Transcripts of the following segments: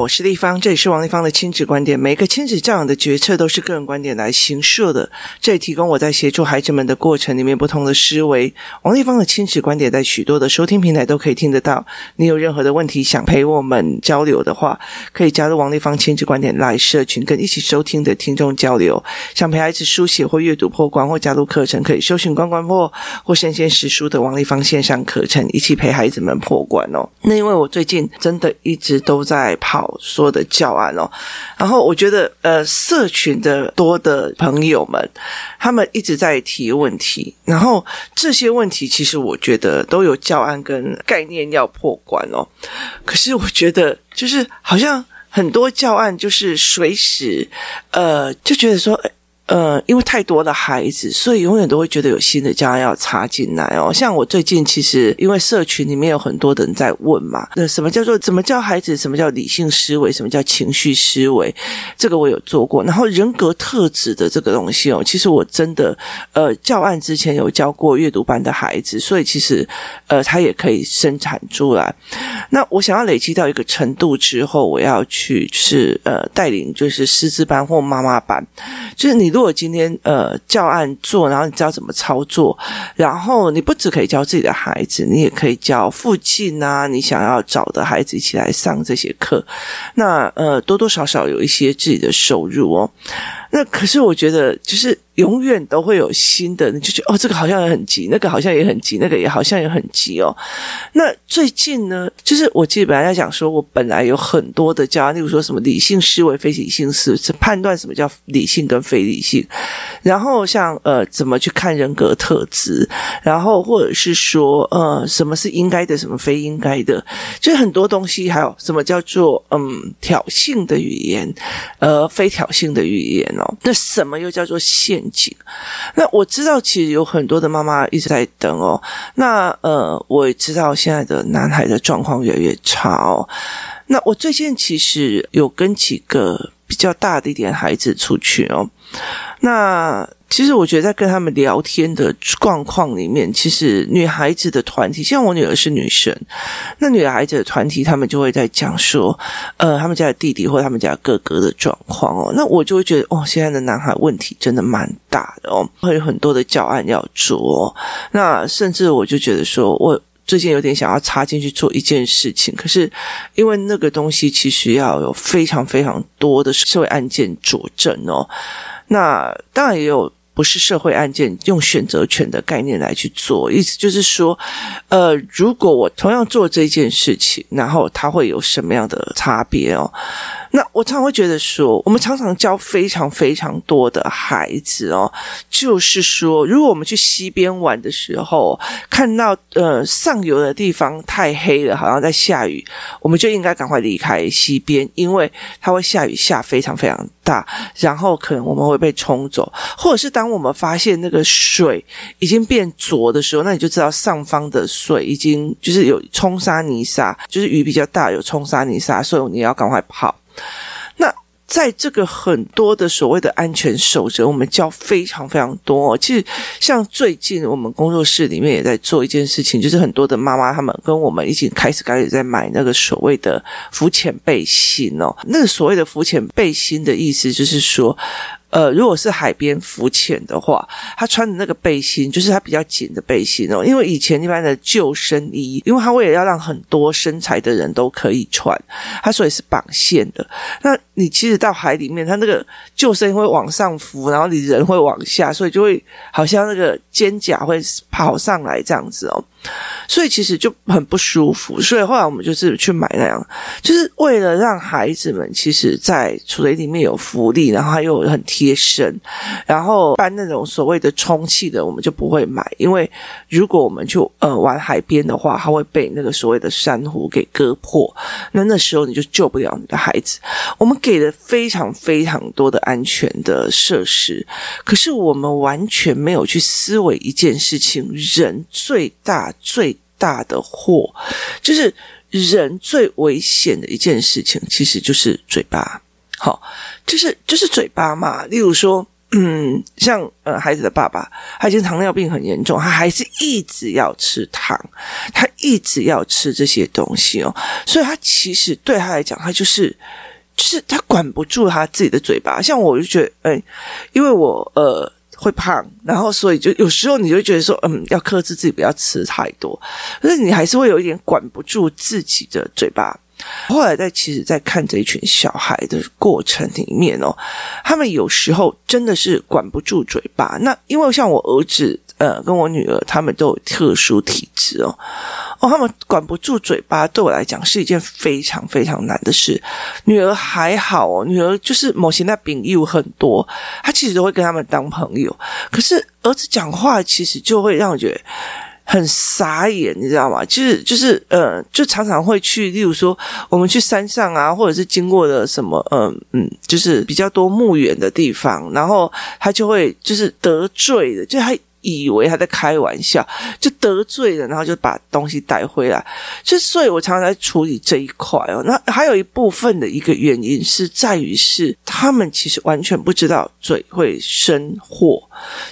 我是丽芳，这里是王丽芳的亲子观点。每个亲子教养的决策都是个人观点来形设的，这里提供我在协助孩子们的过程里面不同的思维。王丽芳的亲子观点在许多的收听平台都可以听得到。你有任何的问题想陪我们交流的话，可以加入王丽芳亲子观点来社群，跟一起收听的听众交流。想陪孩子书写或阅读破关或加入课程，可以搜寻关关破或神仙识书的王丽芳线上课程，一起陪孩子们破关哦。那因为我最近真的一直都在。跑说的教案哦，然后我觉得呃，社群的多的朋友们，他们一直在提问题，然后这些问题其实我觉得都有教案跟概念要破关哦。可是我觉得就是好像很多教案就是随时呃就觉得说。呃，因为太多的孩子，所以永远都会觉得有新的家要插进来哦。像我最近其实因为社群里面有很多的人在问嘛，那什么叫做怎么教孩子？什么叫理性思维？什么叫情绪思维？这个我有做过。然后人格特质的这个东西哦，其实我真的呃教案之前有教过阅读班的孩子，所以其实呃他也可以生产出来。那我想要累积到一个程度之后，我要去是呃带领就是师资班或妈妈班，就是你。如果今天呃教案做，然后你知道怎么操作，然后你不只可以教自己的孩子，你也可以教附近啊，你想要找的孩子一起来上这些课，那呃多多少少有一些自己的收入哦。那可是我觉得就是。永远都会有新的，你就觉得哦，这个好像也很急，那个好像也很急，那个也好像也很急哦。那最近呢，就是我记得本来在讲说，我本来有很多的教，例如说什么理性思维、非理性思维，判断什么叫理性跟非理性，然后像呃怎么去看人格特质，然后或者是说呃什么是应该的，什么非应该的，就是很多东西，还有什么叫做嗯挑衅的语言，呃非挑衅的语言哦，那什么又叫做限那我知道，其实有很多的妈妈一直在等哦。那呃，我也知道现在的男孩的状况越来越差哦。那我最近其实有跟几个比较大的一点孩子出去哦。那其实我觉得在跟他们聊天的状况里面，其实女孩子的团体，像我女儿是女生，那女孩子的团体，他们就会在讲说，呃，他们家的弟弟或他们家哥哥的状况哦。那我就会觉得，哦，现在的男孩问题真的蛮大的哦，会有很多的教案要做哦。那甚至我就觉得说，我最近有点想要插进去做一件事情，可是因为那个东西其实要有非常非常多的社会案件佐证哦。那当然也有。不是社会案件，用选择权的概念来去做，意思就是说，呃，如果我同样做这件事情，然后它会有什么样的差别哦？那我常常会觉得说，我们常常教非常非常多的孩子哦，就是说，如果我们去溪边玩的时候，看到呃上游的地方太黑了，好像在下雨，我们就应该赶快离开溪边，因为它会下雨下非常非常大，然后可能我们会被冲走，或者是当当我们发现那个水已经变浊的时候，那你就知道上方的水已经就是有冲沙泥沙，就是雨比较大，有冲沙泥沙，所以你要赶快跑。那在这个很多的所谓的安全守则，我们教非常非常多。其实像最近我们工作室里面也在做一件事情，就是很多的妈妈他们跟我们一起开始开始在买那个所谓的浮潜背心哦。那个所谓的浮潜背心的意思就是说。呃，如果是海边浮潜的话，他穿的那个背心就是他比较紧的背心哦。因为以前一般的救生衣，因为他为了要让很多身材的人都可以穿，他所以是绑线的。那你其实到海里面，他那个救生衣会往上浮，然后你人会往下，所以就会好像那个肩胛会跑上来这样子哦。所以其实就很不舒服，所以后来我们就是去买那样，就是为了让孩子们其实，在水里面有浮力，然后还有很贴身，然后搬那种所谓的充气的，我们就不会买，因为如果我们就呃玩海边的话，它会被那个所谓的珊瑚给割破，那那时候你就救不了你的孩子。我们给了非常非常多的安全的设施，可是我们完全没有去思维一件事情：人最大。最大的祸，就是人最危险的一件事情，其实就是嘴巴。好，就是就是嘴巴嘛。例如说，嗯，像呃孩子的爸爸，他已经糖尿病很严重，他还是一直要吃糖，他一直要吃这些东西哦，所以他其实对他来讲，他就是就是他管不住他自己的嘴巴。像我就觉得，哎，因为我呃会胖，然后所以就有时候你就觉得说，嗯，要克制自己不要吃太多，可是你还是会有一点管不住自己的嘴巴。后来在其实，在看这一群小孩的过程里面哦，他们有时候真的是管不住嘴巴。那因为像我儿子呃跟我女儿，他们都有特殊体质哦，哦，他们管不住嘴巴，对我来讲是一件非常非常难的事。女儿还好哦，女儿就是某些那朋友很多，她其实都会跟他们当朋友。可是儿子讲话，其实就会让我觉得。很傻眼，你知道吗？就是就是呃，就常常会去，例如说我们去山上啊，或者是经过的什么，嗯、嗯，就是比较多墓园的地方，然后他就会就是得罪的，就他。以为他在开玩笑，就得罪了，然后就把东西带回来。就所以，我常常在处理这一块哦。那还有一部分的一个原因是在于是他们其实完全不知道嘴会生祸，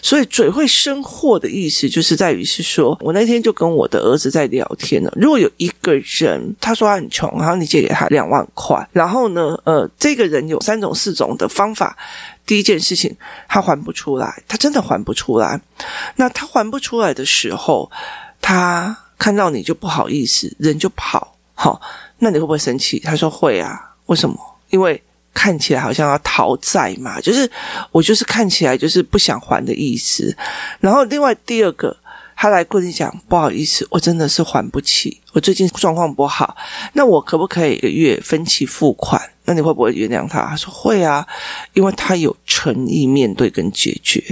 所以嘴会生祸的意思就是在于是说，我那天就跟我的儿子在聊天了。如果有一个人他说他很穷，然后你借给他两万块，然后呢，呃，这个人有三种四种的方法。第一件事情，他还不出来，他真的还不出来。那他还不出来的时候，他看到你就不好意思，人就跑。好，那你会不会生气？他说会啊。为什么？因为看起来好像要讨债嘛，就是我就是看起来就是不想还的意思。然后另外第二个，他来跟你讲，不好意思，我真的是还不起，我最近状况不好。那我可不可以一个月分期付款？那你会不会原谅他？他说会啊，因为他有诚意面对跟解决。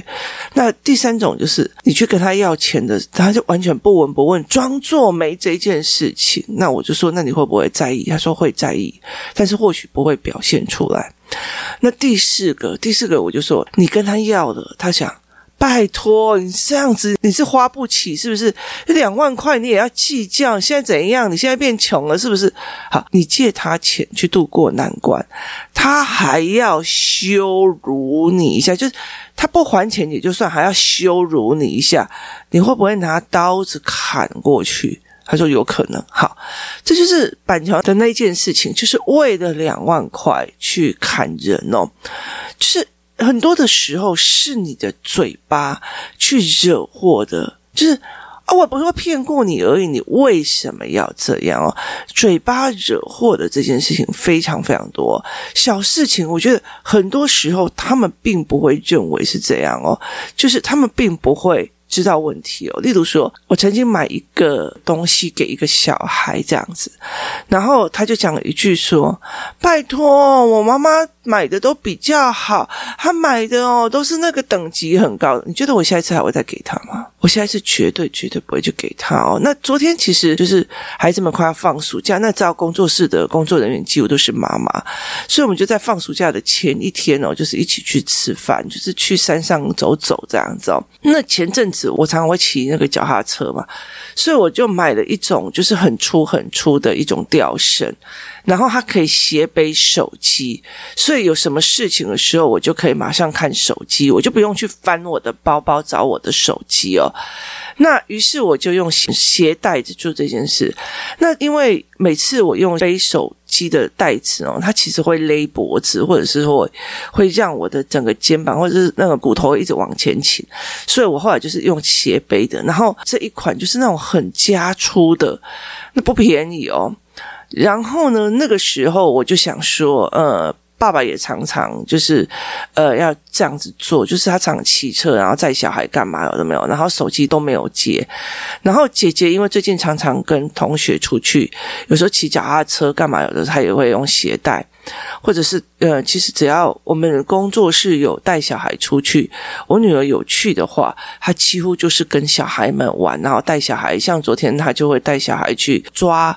那第三种就是你去跟他要钱的，他就完全不闻不问，装作没这件事情。那我就说，那你会不会在意？他说会在意，但是或许不会表现出来。那第四个，第四个我就说，你跟他要了，他想。拜托，你这样子你是花不起是不是？两万块你也要计较？现在怎样？你现在变穷了是不是？好，你借他钱去度过难关，他还要羞辱你一下，就是他不还钱也就算，还要羞辱你一下，你会不会拿刀子砍过去？他说有可能。好，这就是板桥的那件事情，就是为了两万块去砍人哦，就是。很多的时候是你的嘴巴去惹祸的，就是啊，我不是说骗过你而已，你为什么要这样哦？嘴巴惹祸的这件事情非常非常多，小事情我觉得很多时候他们并不会认为是这样哦，就是他们并不会。知道问题哦，例如说，我曾经买一个东西给一个小孩这样子，然后他就讲了一句说：“拜托，我妈妈买的都比较好，他买的哦都是那个等级很高的。你觉得我下一次还会再给他吗？我下一次绝对绝对不会去给他哦。那昨天其实就是孩子们快要放暑假，那照工作室的工作人员几乎都是妈妈，所以我们就在放暑假的前一天哦，就是一起去吃饭，就是去山上走走这样子哦。那前阵子。我常常会骑那个脚踏车嘛，所以我就买了一种就是很粗很粗的一种吊绳，然后它可以斜背手机，以有什么事情的时候，我就可以马上看手机，我就不用去翻我的包包找我的手机哦。那于是我就用鞋带子做这件事。那因为每次我用背手机的带子哦，它其实会勒脖子，或者是说会让我的整个肩膀或者是那个骨头一直往前倾，所以我后来就是用斜背的。然后这一款就是那种很加粗的，那不便宜哦。然后呢，那个时候我就想说，呃。爸爸也常常就是，呃，要这样子做，就是他常骑车，然后载小孩干嘛有的没有，然后手机都没有接。然后姐姐因为最近常常跟同学出去，有时候骑脚踏车干嘛有的，她也会用鞋带，或者是呃，其实只要我们工作室有带小孩出去，我女儿有去的话，她几乎就是跟小孩们玩，然后带小孩，像昨天她就会带小孩去抓。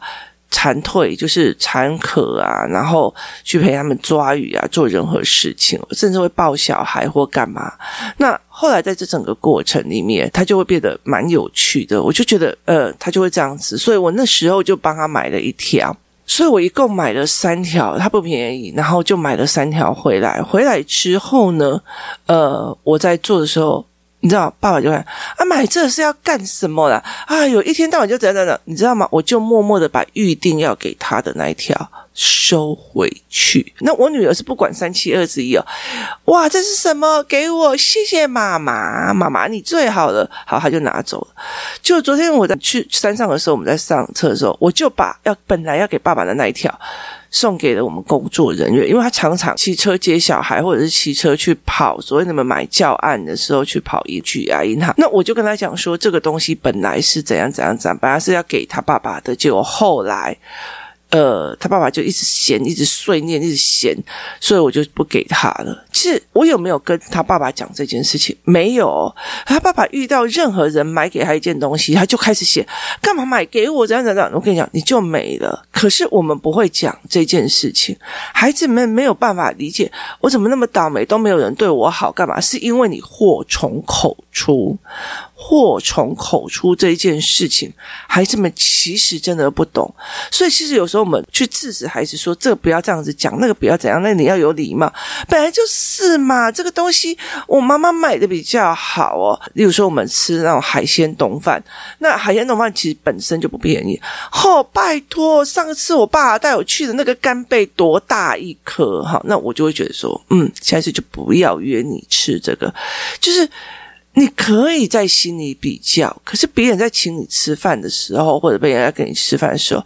蝉退就是蝉壳啊，然后去陪他们抓鱼啊，做任何事情，甚至会抱小孩或干嘛。那后来在这整个过程里面，他就会变得蛮有趣的。我就觉得，呃，他就会这样子，所以我那时候就帮他买了一条。所以我一共买了三条，它不便宜，然后就买了三条回来。回来之后呢，呃，我在做的时候。你知道，爸爸就问啊，买这是要干什么啦？啊，有一天到晚就怎样怎样，你知道吗？我就默默的把预定要给他的那一条收回去。那我女儿是不管三七二十一哦，哇，这是什么？给我，谢谢妈妈，妈妈你最好了。好，他就拿走了。就昨天我在去山上的时候，我们在上车的时候，我就把要本来要给爸爸的那一条。送给了我们工作人员，因为他常常骑车接小孩，或者是骑车去跑，所以你们买教案的时候去跑一句啊银行。那我就跟他讲说，这个东西本来是怎样怎样怎样，本来是要给他爸爸的，结果后来。呃，他爸爸就一直嫌，一直碎念，一直嫌，所以我就不给他了。其实我有没有跟他爸爸讲这件事情？没有。他爸爸遇到任何人买给他一件东西，他就开始写，干嘛买给我？怎样怎样？我跟你讲，你就没了。可是我们不会讲这件事情，孩子们没有办法理解，我怎么那么倒霉，都没有人对我好，干嘛？是因为你祸从口出。祸从口出这一件事情，孩子们其实真的不懂，所以其实有时候我们去制止孩子说：“这个不要这样子讲，那个不要怎样，那你要有礼貌。”本来就是嘛，这个东西我妈妈买的比较好哦。例如说，我们吃那种海鲜丼饭，那海鲜丼饭其实本身就不便宜。哦，拜托，上次我爸带我去的那个干贝多大一颗哈，那我就会觉得说，嗯，下次就不要约你吃这个，就是。你可以在心里比较，可是别人在请你吃饭的时候，或者别人在跟你吃饭的时候，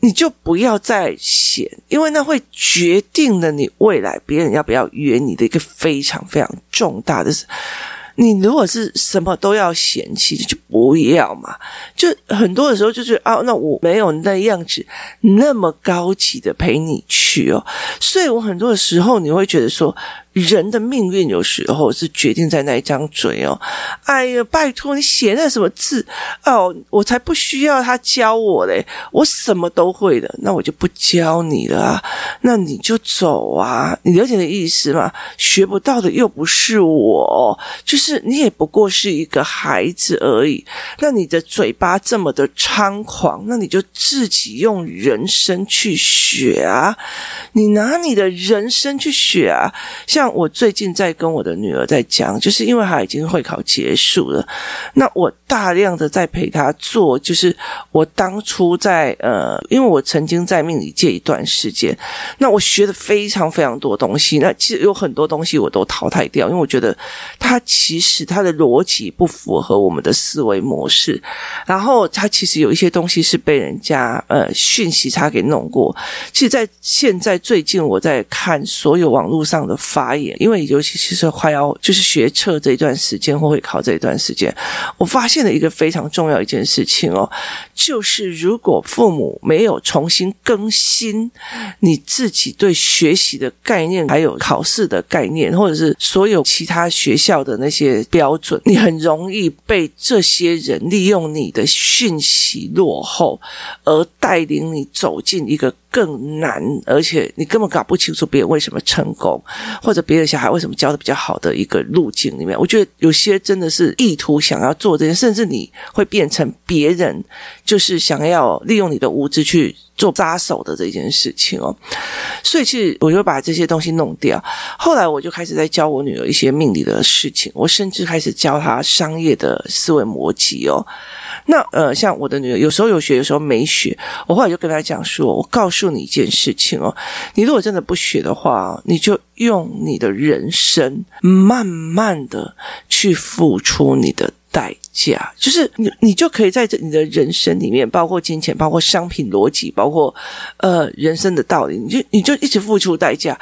你就不要再嫌，因为那会决定了你未来别人要不要约你的一个非常非常重大的事。你如果是什么都要嫌弃，就不要嘛。就很多的时候就是啊，那我没有那样子那么高级的陪你去哦，所以我很多的时候你会觉得说。人的命运有时候是决定在那一张嘴哦。哎呀，拜托你写那什么字哦，我才不需要他教我嘞，我什么都会的，那我就不教你了，那你就走啊，你了解的意思吗？学不到的又不是我，就是你也不过是一个孩子而已。那你的嘴巴这么的猖狂，那你就自己用人生去学啊，你拿你的人生去学啊，像像。我最近在跟我的女儿在讲，就是因为她已经会考结束了，那我大量的在陪她做，就是我当初在呃，因为我曾经在命理界一段时间，那我学的非常非常多东西，那其实有很多东西我都淘汰掉，因为我觉得它其实它的逻辑不符合我们的思维模式，然后它其实有一些东西是被人家呃讯息差给弄过，其实，在现在最近我在看所有网络上的发。因为尤其其实快要就是学测这一段时间或会考这一段时间，我发现了一个非常重要一件事情哦，就是如果父母没有重新更新你自己对学习的概念，还有考试的概念，或者是所有其他学校的那些标准，你很容易被这些人利用你的讯息落后，而带领你走进一个。更难，而且你根本搞不清楚别人为什么成功，或者别的小孩为什么教的比较好的一个路径里面，我觉得有些真的是意图想要做这些，甚至你会变成别人就是想要利用你的无知去做扎手的这件事情哦。所以其实我就把这些东西弄掉。后来我就开始在教我女儿一些命理的事情，我甚至开始教她商业的思维逻辑哦。那呃，像我的女儿，有时候有学，有时候没学。我后来就跟她讲说：“我告诉你一件事情哦，你如果真的不学的话，你就用你的人生慢慢的去付出你的代价，就是你你就可以在这你的人生里面，包括金钱，包括商品逻辑，包括呃人生的道理，你就你就一直付出代价。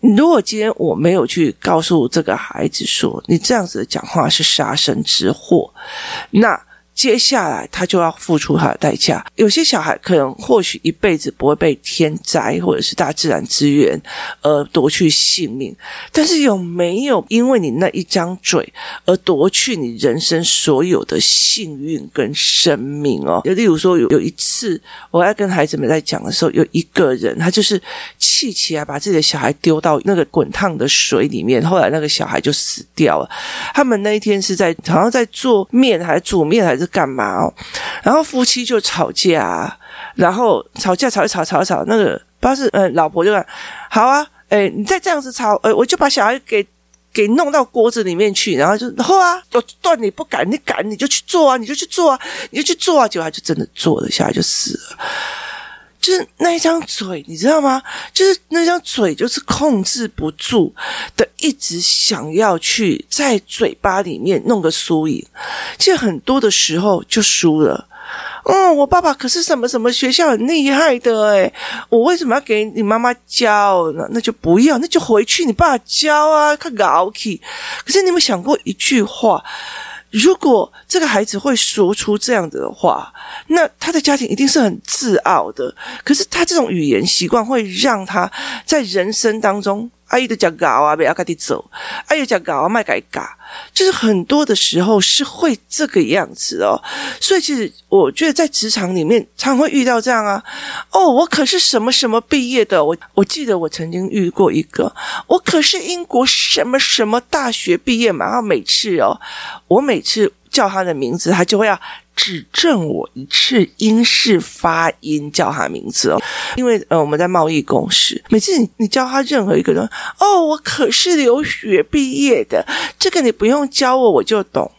如果今天我没有去告诉这个孩子说，你这样子的讲话是杀身之祸，那。”接下来他就要付出他的代价。有些小孩可能或许一辈子不会被天灾或者是大自然资源而夺去性命，但是有没有因为你那一张嘴而夺去你人生所有的幸运跟生命哦？就例如说有有一次我在跟孩子们在讲的时候，有一个人他就是气起来把自己的小孩丢到那个滚烫的水里面，后来那个小孩就死掉了。他们那一天是在好像在做面还是煮面还是。是干嘛哦？然后夫妻就吵架，然后吵架吵一吵吵一吵，那个不知道是呃老婆就讲好啊，哎，你再这样子吵，呃，我就把小孩给给弄到锅子里面去，然后就然后啊，我断你不敢，你敢你就去做啊，你就去做啊，你就去做啊，结果他就真的做了，小孩就死了。就是那一张嘴，你知道吗？就是那张嘴，就是控制不住的，一直想要去在嘴巴里面弄个输赢。其实很多的时候就输了。嗯，我爸爸可是什么什么学校很厉害的诶，我为什么要给你妈妈教呢？那就不要，那就回去你爸爸教啊，他搞起。可是你有没有想过一句话？如果这个孩子会说出这样的话，那他的家庭一定是很自傲的。可是他这种语言习惯会让他在人生当中。阿姨的讲搞啊，不要跟你走。阿姨讲搞啊，卖改嘎，就是很多的时候是会这个样子哦。所以其实我觉得在职场里面常会遇到这样啊。哦，我可是什么什么毕业的，我我记得我曾经遇过一个，我可是英国什么什么大学毕业嘛。然后每次哦，我每次叫他的名字，他就会要。指正我一次英式发音，叫他名字哦，因为呃，我们在贸易公司，每次你你教他任何一个人，哦，我可是留学毕业的，这个你不用教我，我就懂。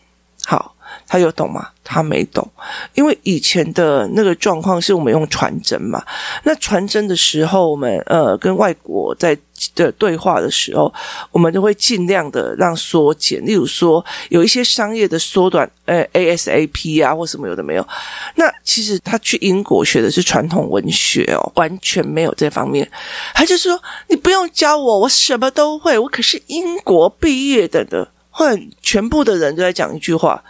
好，他有懂吗？他没懂，因为以前的那个状况是我们用传真嘛，那传真的时候，我们呃跟外国在的对话的时候，我们都会尽量的让缩减，例如说有一些商业的缩短，呃 ASAP 啊或什么有的没有。那其实他去英国学的是传统文学哦，完全没有这方面。他就说你不用教我，我什么都会，我可是英国毕业的的，或者全部的人都在讲一句话。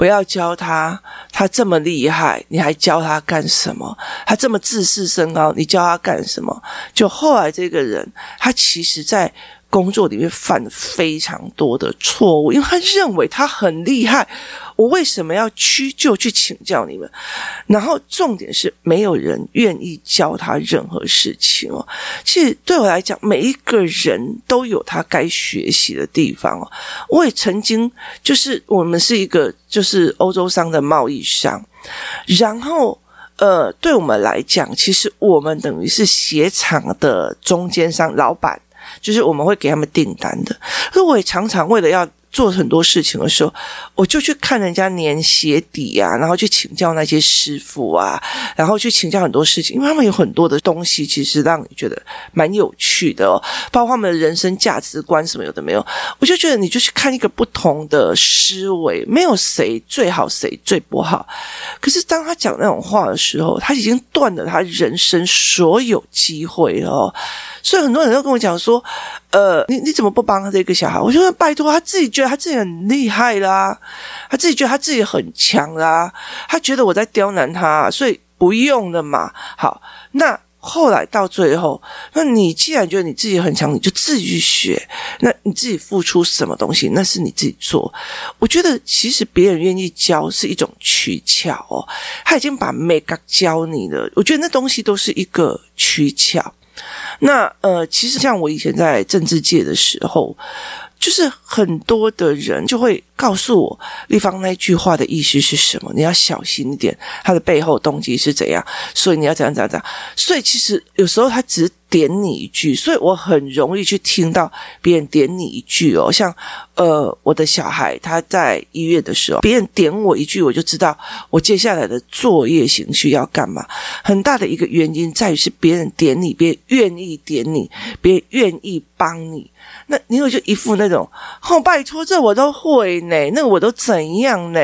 不要教他，他这么厉害，你还教他干什么？他这么自视甚高，你教他干什么？就后来这个人，他其实在工作里面犯非常多的错误，因为他认为他很厉害。我为什么要屈就去请教你们？然后重点是没有人愿意教他任何事情哦。其实对我来讲，每一个人都有他该学习的地方哦。我也曾经就是我们是一个就是欧洲商的贸易商，然后呃，对我们来讲，其实我们等于是鞋厂的中间商，老板就是我们会给他们订单的。可我也常常为了要。做很多事情的时候，我就去看人家粘鞋底啊，然后去请教那些师傅啊，然后去请教很多事情，因为他们有很多的东西，其实让你觉得蛮有趣的哦，包括他们的人生价值观什么有的没有，我就觉得你就去看一个不同的思维，没有谁最好，谁最不好。可是当他讲那种话的时候，他已经断了他人生所有机会哦。所以很多人都跟我讲说，呃，你你怎么不帮他这个小孩？我就说拜托，他自己觉得他自己很厉害啦，他自己觉得他自己很强啦，他觉得我在刁难他，所以不用的嘛。好，那后来到最后，那你既然觉得你自己很强，你就自己去学。那你自己付出什么东西，那是你自己做。我觉得其实别人愿意教是一种取巧哦，他已经把 make 教你了。我觉得那东西都是一个取巧。那呃，其实像我以前在政治界的时候，就是很多的人就会告诉我，立方那句话的意思是什么？你要小心一点，他的背后动机是怎样？所以你要怎样怎样怎样？所以其实有时候他只点你一句，所以我很容易去听到别人点你一句哦，像呃，我的小孩他在医院的时候，别人点我一句，我就知道我接下来的作业情绪要干嘛。很大的一个原因在于是别人点你，别人愿意点你，别人愿意帮你。那你有就一副那种，哦，拜托，这我都会呢，那个我都怎样呢？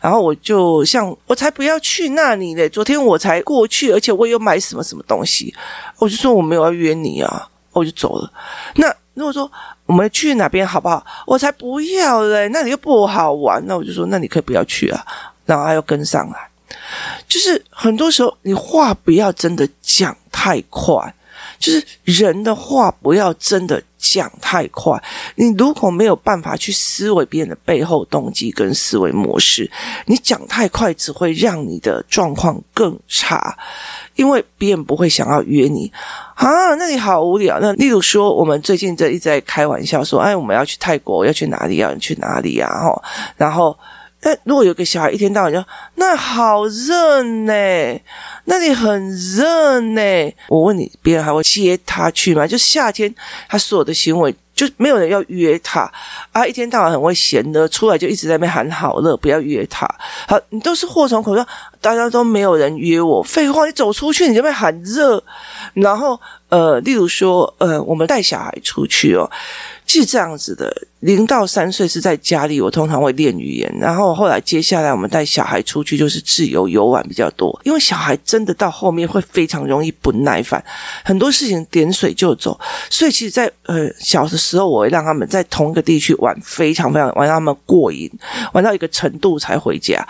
然后我就像我才不要去那里呢，昨天我才过去，而且我有买什么什么东西，我就说我没有要约你啊，我就走了。那如果说我们去哪边好不好？我才不要嘞，那里又不好玩，那我就说那你可以不要去啊，然后他又跟上来，就是很多时候你话不要真的讲太快。就是人的话不要真的讲太快，你如果没有办法去思维别人的背后动机跟思维模式，你讲太快只会让你的状况更差，因为别人不会想要约你啊，那你好无聊。那例如说，我们最近在一直在开玩笑说，哎，我们要去泰国，要去哪里？要去哪里啊？然后，然后。那如果有个小孩一天到晚就那好热呢，那里很热呢，我问你，别人还会接他去吗？就夏天，他所有的行为。就没有人要约他啊！一天到晚很会闲的，出来就一直在那边喊好热，不要约他。好，你都是祸从口出，大家都没有人约我。废话，你走出去你就被喊热，然后呃，例如说呃，我们带小孩出去哦。是这样子的，零到三岁是在家里，我通常会练语言，然后后来接下来我们带小孩出去就是自由游玩比较多，因为小孩真的到后面会非常容易不耐烦，很多事情点水就走，所以其实在，在呃小的时候，我会让他们在同一个地区玩，非常非常玩，让他们过瘾，玩到一个程度才回家。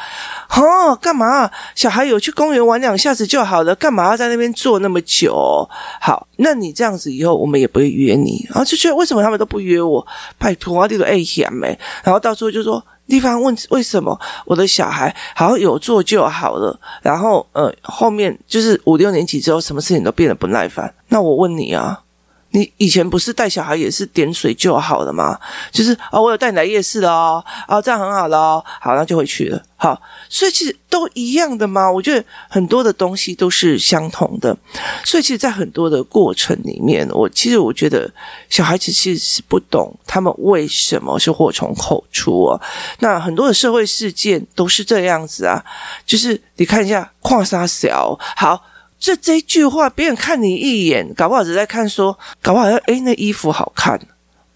哦，干嘛？小孩有去公园玩两下子就好了，干嘛要在那边坐那么久？好，那你这样子以后我们也不会约你，然后就觉得为什么他们都不约？我，拜托啊！这个哎呀没，然后到时候就说地方问为什么我的小孩好像有做就好了，然后呃后面就是五六年级之后，什么事情都变得不耐烦。那我问你啊。你以前不是带小孩也是点水就好了吗？就是啊、我有带你来夜市的哦，啊、这样很好了哦，好，那就回去了。好，所以其实都一样的嘛。我觉得很多的东西都是相同的，所以其实，在很多的过程里面，我其实我觉得小孩子其实是不懂他们为什么是祸从口出啊。那很多的社会事件都是这样子啊，就是你看一下，矿沙小好。这这一句话，别人看你一眼，搞不好只在看说，搞不好诶，那衣服好看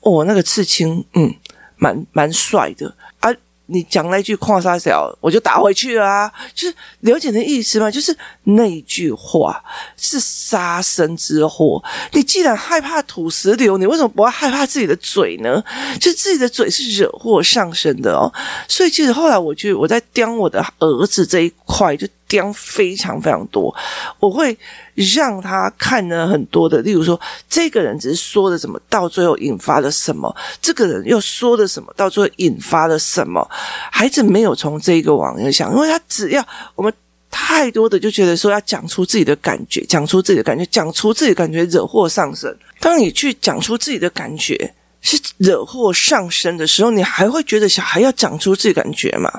哦，那个刺青，嗯，蛮蛮帅的啊。你讲那句矿沙小，我就打回去啊！就是了解的意思嘛，就是那句话是杀身之祸。你既然害怕土石流，你为什么不要害怕自己的嘴呢？就自己的嘴是惹祸上身的哦。所以其实后来我就我在刁我的儿子这一块，就刁非常非常多。我会让他看了很多的，例如说，这个人只是说的什么，到最后引发了什么；这个人又说的什么，到最后引发了什么。孩子没有从这个网上想，因为他只要我们太多的就觉得说要讲出自己的感觉，讲出自己的感觉，讲出自己感觉惹祸上身。当你去讲出自己的感觉是惹祸上身的时候，你还会觉得小孩要讲出自己感觉吗？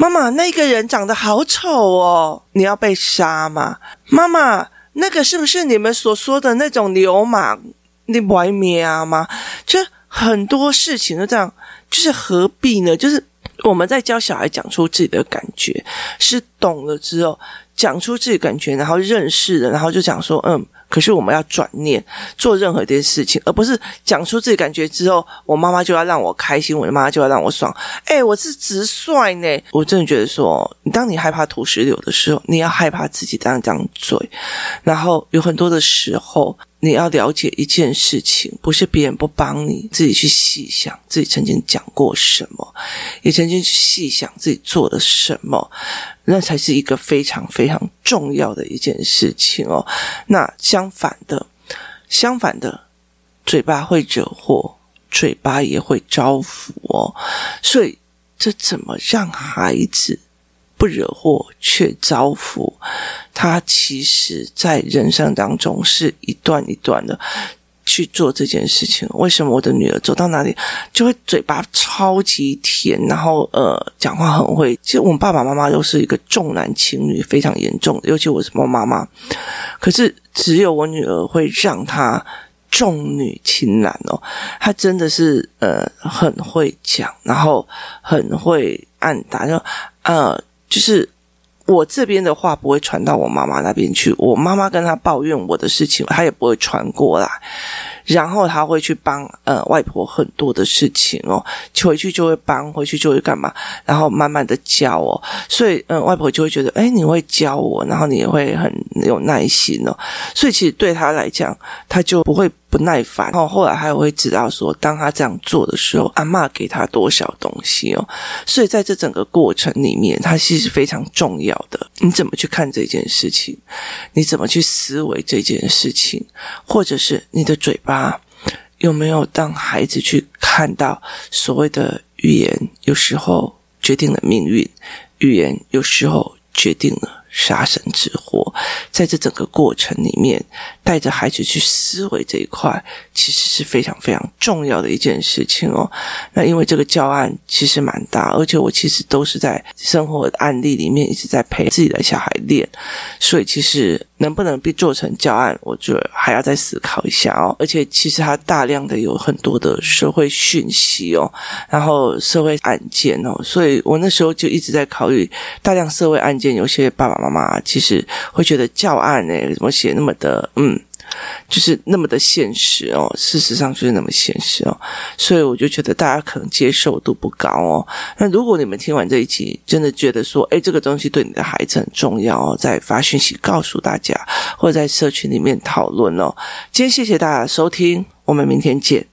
妈妈，那个人长得好丑哦，你要被杀吗？妈妈，那个是不是你们所说的那种流氓？你歪咩啊吗？就很多事情都这样。就是何必呢？就是我们在教小孩讲出自己的感觉，是懂了之后讲出自己感觉，然后认识了，然后就讲说，嗯。可是我们要转念做任何一件事情，而不是讲出自己感觉之后，我妈妈就要让我开心，我的妈妈就要让我爽。哎，我是直率呢，我真的觉得说，当你害怕土石流的时候，你要害怕自己这样张嘴。然后有很多的时候，你要了解一件事情，不是别人不帮你，自己去细想自己曾经讲过什么，也曾经去细想自己做了什么。那才是一个非常非常重要的一件事情哦。那相反的，相反的，嘴巴会惹祸，嘴巴也会招福哦。所以，这怎么让孩子不惹祸却招福？他其实在人生当中是一段一段的。去做这件事情，为什么我的女儿走到哪里就会嘴巴超级甜，然后呃讲话很会？其实我们爸爸妈妈都是一个重男轻女非常严重的，尤其我是我妈妈，可是只有我女儿会让她重女轻男哦，她真的是呃很会讲，然后很会按打，就呃就是。我这边的话不会传到我妈妈那边去，我妈妈跟她抱怨我的事情，她也不会传过来。然后她会去帮呃外婆很多的事情哦，回去就会帮，回去就会干嘛，然后慢慢的教哦，所以嗯、外婆就会觉得，哎，你会教我，然后你也会很有耐心哦，所以其实对她来讲，她就不会。不耐烦，然后后来还会知道说，当他这样做的时候，阿嬷给他多少东西哦。所以在这整个过程里面，他其实非常重要的。你怎么去看这件事情？你怎么去思维这件事情？或者是你的嘴巴有没有让孩子去看到所谓的语言？有时候决定了命运，语言有时候决定了。杀身之祸。在这整个过程里面，带着孩子去思维这一块，其实是非常非常重要的一件事情哦。那因为这个教案其实蛮大，而且我其实都是在生活的案例里面一直在陪自己的小孩练，所以其实能不能被做成教案，我觉得还要再思考一下哦。而且其实它大量的有很多的社会讯息哦，然后社会案件哦，所以我那时候就一直在考虑大量社会案件，有些爸爸妈妈其实会觉得教案呢，怎么写那么的嗯。就是那么的现实哦，事实上就是那么现实哦，所以我就觉得大家可能接受度不高哦。那如果你们听完这一集，真的觉得说，诶，这个东西对你的孩子很重要哦，再发讯息告诉大家，或者在社群里面讨论哦。今天谢谢大家收听，我们明天见。